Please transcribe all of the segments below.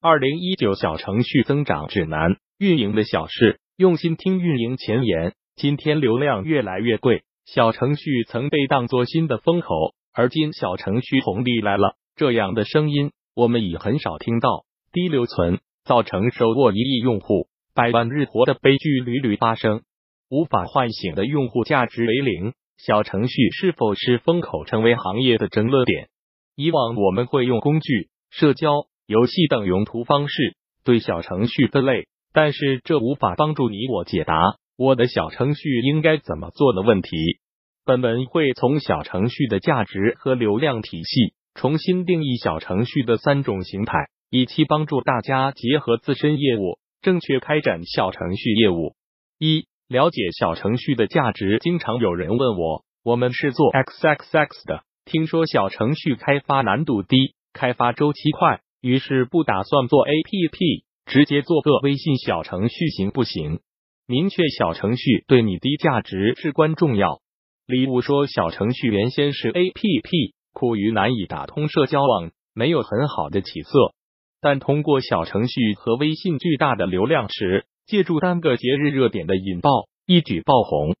二零一九小程序增长指南，运营的小事，用心听运营前沿。今天流量越来越贵，小程序曾被当作新的风口，而今小程序红利来了，这样的声音我们已很少听到。低留存造成手握一亿用户百万日活的悲剧屡屡发生，无法唤醒的用户价值为零，小程序是否是风口，成为行业的争论点。以往我们会用工具、社交。游戏等用途方式对小程序分类，但是这无法帮助你我解答我的小程序应该怎么做的问题。本文会从小程序的价值和流量体系重新定义小程序的三种形态，以期帮助大家结合自身业务正确开展小程序业务。一、了解小程序的价值。经常有人问我，我们是做 XXX 的，听说小程序开发难度低，开发周期快。于是不打算做 APP，直接做个微信小程序行不行？明确小程序对你低价值至关重要。礼物说小程序原先是 APP，苦于难以打通社交网，没有很好的起色。但通过小程序和微信巨大的流量池，借助单个节日热点的引爆，一举爆红。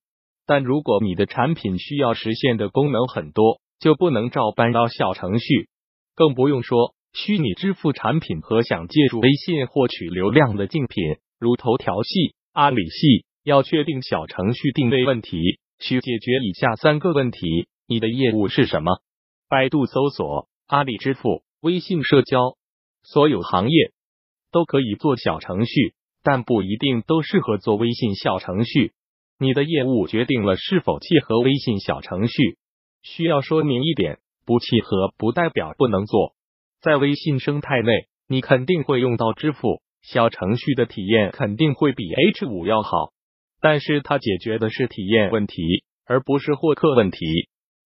但如果你的产品需要实现的功能很多，就不能照搬到小程序，更不用说。虚拟支付产品和想借助微信获取流量的竞品，如头条系、阿里系，要确定小程序定位问题，需解决以下三个问题：你的业务是什么？百度搜索、阿里支付、微信社交，所有行业都可以做小程序，但不一定都适合做微信小程序。你的业务决定了是否契合微信小程序，需要说明一点：不契合不代表不能做。在微信生态内，你肯定会用到支付小程序的体验肯定会比 H 五要好，但是它解决的是体验问题，而不是获客问题。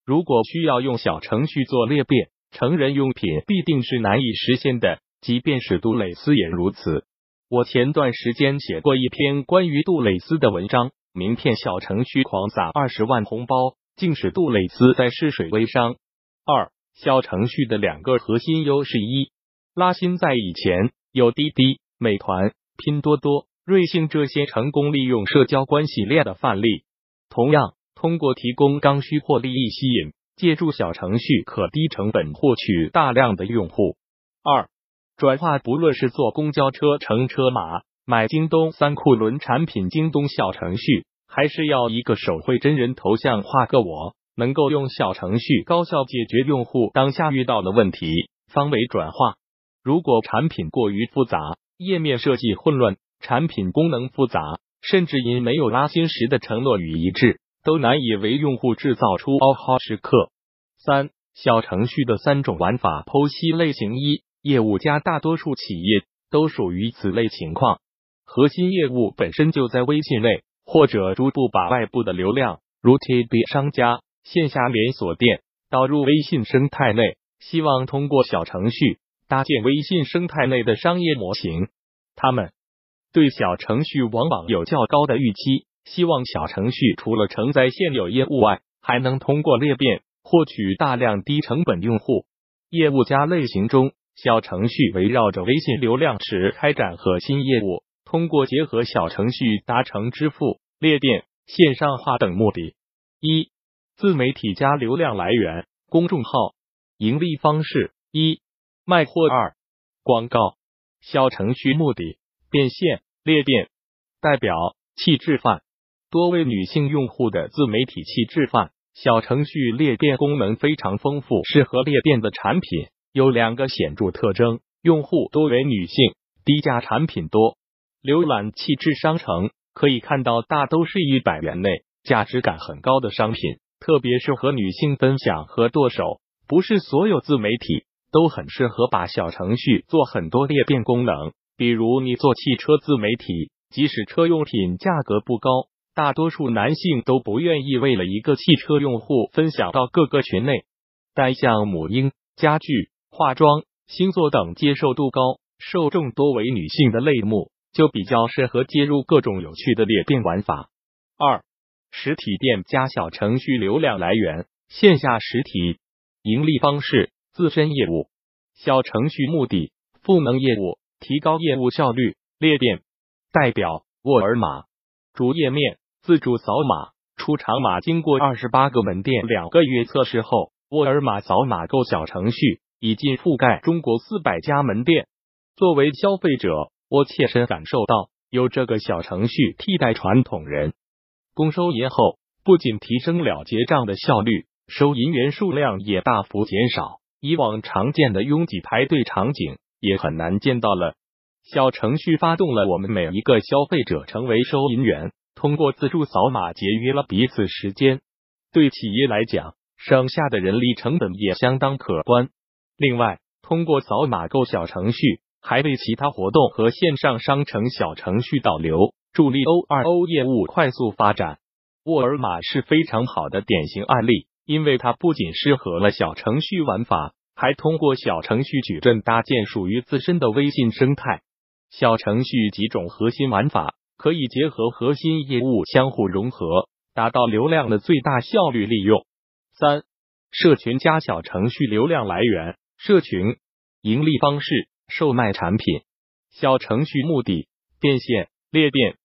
如果需要用小程序做裂变，成人用品必定是难以实现的，即便是杜蕾斯也如此。我前段时间写过一篇关于杜蕾斯的文章，名片小程序狂撒二十万红包，竟使杜蕾斯在试水微商。二小程序的两个核心优势：一、拉新在以前有滴滴、美团、拼多多、瑞幸这些成功利用社交关系链的范例，同样通过提供刚需或利益吸引，借助小程序可低成本获取大量的用户。二、转化，不论是坐公交车乘车马、买京东三库伦产品，京东小程序，还是要一个手绘真人头像画个我。能够用小程序高效解决用户当下遇到的问题，方为转化。如果产品过于复杂，页面设计混乱，产品功能复杂，甚至因没有拉新时的承诺与一致，都难以为用户制造出哦哈时刻。三小程序的三种玩法剖析类型：一、业务家，大多数企业都属于此类情况，核心业务本身就在微信内，或者逐步把外部的流量，如 T B 商家。线下连锁店导入微信生态内，希望通过小程序搭建微信生态内的商业模型。他们对小程序往往有较高的预期，希望小程序除了承载现有业务外，还能通过裂变获取大量低成本用户。业务加类型中，小程序围绕着微信流量池开展核心业务，通过结合小程序达成支付、裂变、线上化等目的。一自媒体加流量来源，公众号盈利方式。一卖货。二广告。小程序目的变现裂变。代表气质范多为女性用户的自媒体气质范小程序裂变功能非常丰富，适合裂变的产品。有两个显著特征：用户多为女性，低价产品多。浏览气质商城可以看到，大都是一百元内价值感很高的商品。特别是和女性分享和剁手，不是所有自媒体都很适合把小程序做很多裂变功能。比如你做汽车自媒体，即使车用品价格不高，大多数男性都不愿意为了一个汽车用户分享到各个群内。但像母婴、家具、化妆、星座等接受度高、受众多为女性的类目，就比较适合接入各种有趣的裂变玩法。二。实体店加小程序流量来源，线下实体盈利方式，自身业务小程序目的赋能业务，提高业务效率。裂变代表沃尔玛主页面自助扫码出厂码，经过二十八个门店两个月测试后，沃尔玛扫码购小程序已经覆盖中国四百家门店。作为消费者，我切身感受到有这个小程序替代传统人工收银后，不仅提升了结账的效率，收银员数量也大幅减少，以往常见的拥挤排队场景也很难见到了。小程序发动了我们每一个消费者成为收银员，通过自助扫码节约了彼此时间，对企业来讲，省下的人力成本也相当可观。另外，通过扫码购小程序，还为其他活动和线上商城小程序导流，助力 O 二 O 业务快速发展。沃尔玛是非常好的典型案例，因为它不仅适合了小程序玩法，还通过小程序矩阵搭建属于自身的微信生态。小程序几种核心玩法可以结合核心业务相互融合，达到流量的最大效率利用。三、社群加小程序流量来源：社群盈利方式，售卖产品。小程序目的：变现裂变。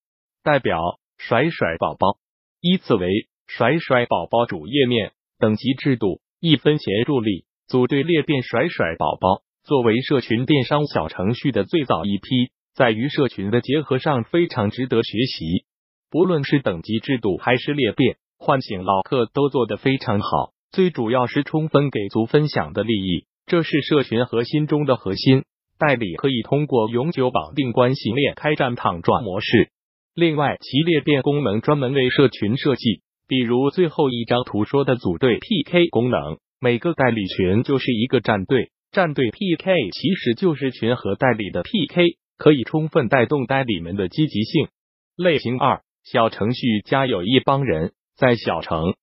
代表：甩甩宝宝。依次为甩甩宝宝主页面等级制度：一分钱助力组队裂变甩甩宝宝。作为社群电商小程序的最早一批。在与社群的结合上非常值得学习，不论是等级制度还是裂变，唤醒老客都做得非常好。最主要是充分给足分享的利益，这是社群核心中的核心。代理可以通过永久绑定关系链开战躺赚模式。另外，其裂变功能专门为社群设计，比如最后一张图说的组队 PK 功能，每个代理群就是一个战队，战队 PK 其实就是群和代理的 PK。可以充分带动代理们的积极性。类型二，小程序加有一帮人在小程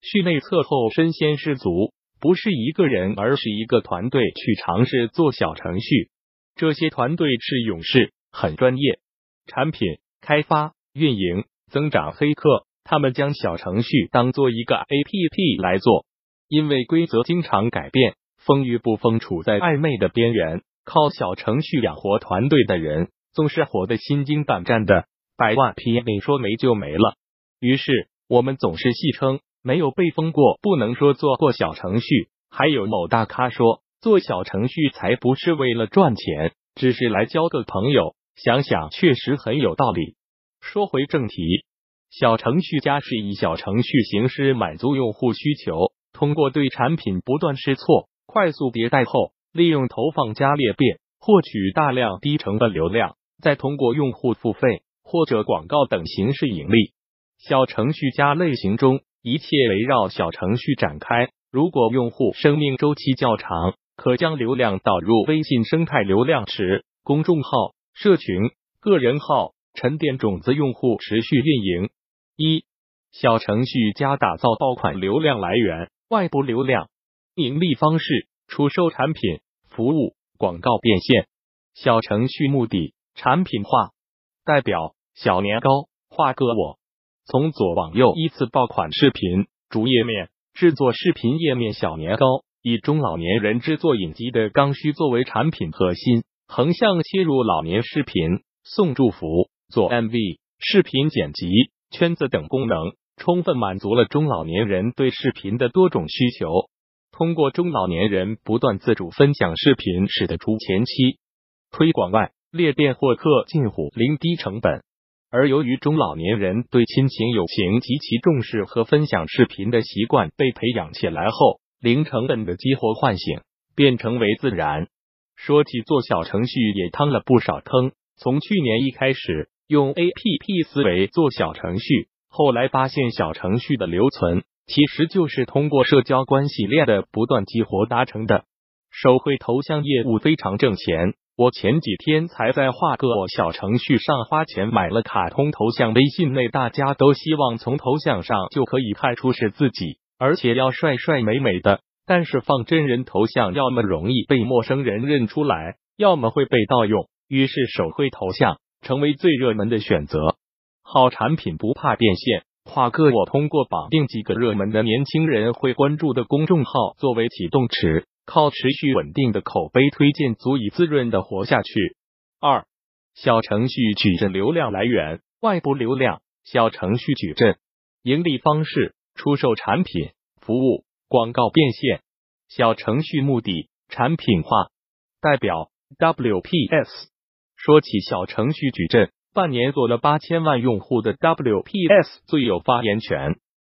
序内测后身先士卒，不是一个人，而是一个团队去尝试做小程序。这些团队是勇士，很专业，产品开发、运营、增长、黑客，他们将小程序当做一个 APP 来做，因为规则经常改变，封与不封处在暧昧的边缘。靠小程序养活团队的人，总是活得心惊胆战的。百万 PM 说没就没了，于是我们总是戏称没有被封过，不能说做过小程序。还有某大咖说做小程序才不是为了赚钱，只是来交个朋友。想想确实很有道理。说回正题，小程序加是以小程序形式满足用户需求，通过对产品不断试错、快速迭代后。利用投放加裂变获取大量低成本流量，再通过用户付费或者广告等形式盈利。小程序加类型中，一切围绕小程序展开。如果用户生命周期较长，可将流量导入微信生态流量池、公众号、社群、个人号，沉淀种子用户，持续运营。一小程序加打造爆款流量来源，外部流量盈利方式。出售产品、服务、广告变现，小程序目的产品化。代表小年糕、画个我。从左往右依次爆款视频主页面，制作视频页面小年糕，以中老年人制作影集的刚需作为产品核心，横向切入老年视频送祝福、做 MV、视频剪辑、圈子等功能，充分满足了中老年人对视频的多种需求。通过中老年人不断自主分享视频，使得除前期推广外裂变获客近乎零低成本。而由于中老年人对亲情友情极其重视和分享视频的习惯被培养起来后，零成本的激活唤醒变成为自然。说起做小程序，也趟了不少坑。从去年一开始用 APP 思维做小程序，后来发现小程序的留存。其实就是通过社交关系链的不断激活达成的。手绘头像业务非常挣钱，我前几天才在画个小程序上花钱买了卡通头像。微信内大家都希望从头像上就可以看出是自己，而且要帅帅美美的。但是放真人头像，要么容易被陌生人认出来，要么会被盗用。于是手绘头像成为最热门的选择。好产品不怕变现。画个我通过绑定几个热门的年轻人会关注的公众号作为启动池，靠持续稳定的口碑推荐足以滋润的活下去。二、小程序矩阵流量来源：外部流量。小程序矩阵盈利方式：出售产品、服务、广告变现。小程序目的：产品化。代表 WPS。说起小程序矩阵，半年做了八千万用户的 WPS 最有发言权。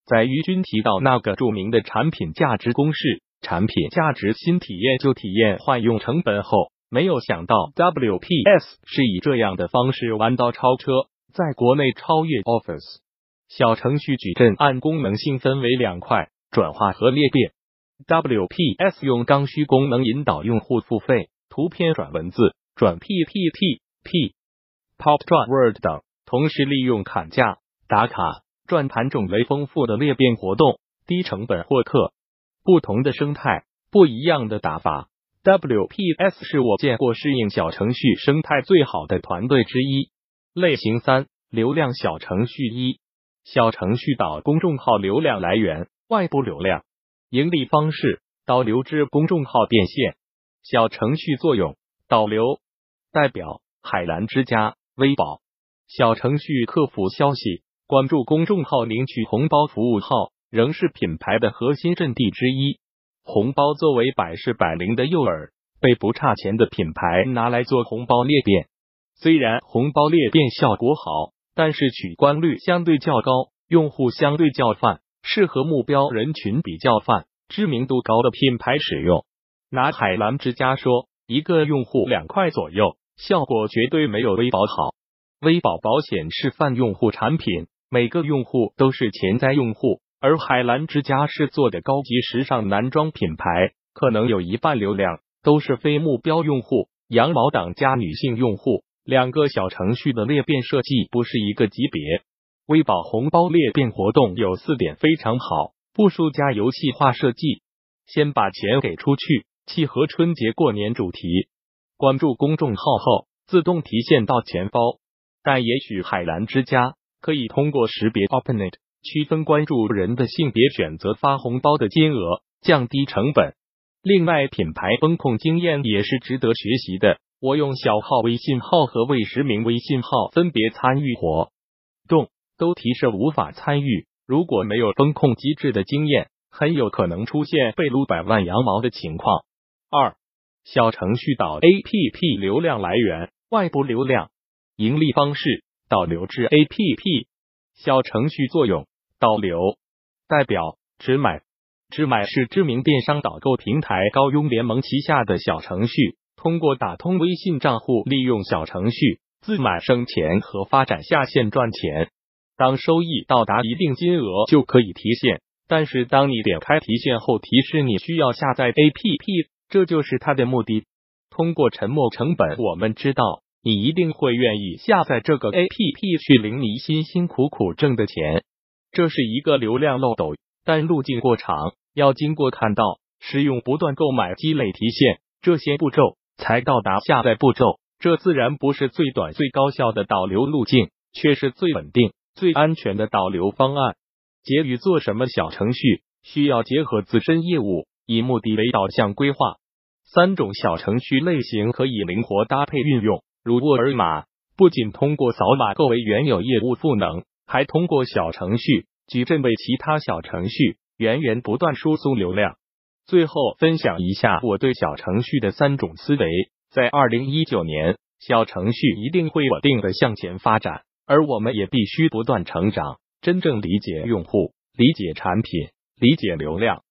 在于军提到那个著名的产品价值公式：产品价值新体验就体验换用成本后，没有想到 WPS 是以这样的方式弯道超车。在国内超越 Office 小程序矩阵，按功能性分为两块：转化和裂变。WPS 用刚需功能引导用户付费，图片转文字、转 PPT、P、Pop 转 Word 等，同时利用砍价、打卡、转盘种类丰富的裂变活动，低成本获客。不同的生态，不一样的打法。WPS 是我见过适应小程序生态最好的团队之一。类型三：流量小程序一、小程序导公众号流量来源：外部流量。盈利方式：导流至公众号变现。小程序作用：导流。代表：海澜之家、微宝。小程序客服消息：关注公众号领取红包服务号，仍是品牌的核心阵地之一。红包作为百试百灵的诱饵，被不差钱的品牌拿来做红包裂变。虽然红包裂变效果好，但是取关率相对较高，用户相对较泛，适合目标人群比较泛、知名度高的品牌使用。拿海澜之家说，一个用户两块左右，效果绝对没有微保好。微保保险是泛用户产品，每个用户都是潜在用户，而海澜之家是做的高级时尚男装品牌，可能有一半流量都是非目标用户，羊毛党加女性用户。两个小程序的裂变设计不是一个级别。微保红包裂变活动有四点非常好，步数加游戏化设计，先把钱给出去，契合春节过年主题。关注公众号后自动提现到钱包，但也许海蓝之家可以通过识别 Openet 区分关注人的性别，选择发红包的金额，降低成本。另外，品牌风控经验也是值得学习的。我用小号微信号和未实名微信号分别参与活动，都提示无法参与。如果没有风控机制的经验，很有可能出现被撸百万羊毛的情况。二、小程序导 APP 流量来源：外部流量。盈利方式：导流至 APP。小程序作用：导流。代表：直买。直买是知名电商导购平台高佣联盟旗下的小程序。通过打通微信账户，利用小程序自买生钱和发展下线赚钱。当收益到达一定金额，就可以提现。但是当你点开提现后，提示你需要下载 APP，这就是它的目的。通过沉没成本，我们知道你一定会愿意下载这个 APP 去领你辛辛苦苦挣的钱。这是一个流量漏斗，但路径过长，要经过看到、使用、不断购买、积累提现这些步骤。才到达下载步骤，这自然不是最短最高效的导流路径，却是最稳定、最安全的导流方案。结语：做什么小程序，需要结合自身业务，以目的为导向规划。三种小程序类型可以灵活搭配运用，如沃尔玛，不仅通过扫码购为原有业务赋能，还通过小程序矩阵为其他小程序源源不断输送流量。最后分享一下我对小程序的三种思维。在二零一九年，小程序一定会稳定的向前发展，而我们也必须不断成长，真正理解用户、理解产品、理解流量，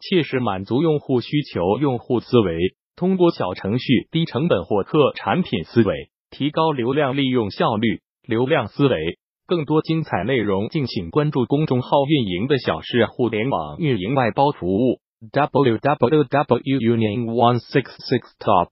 切实满足用户需求。用户思维通过小程序低成本获客，产品思维提高流量利用效率，流量思维。更多精彩内容，敬请关注公众号“运营的小事互联网运营外包服务”。www.union166top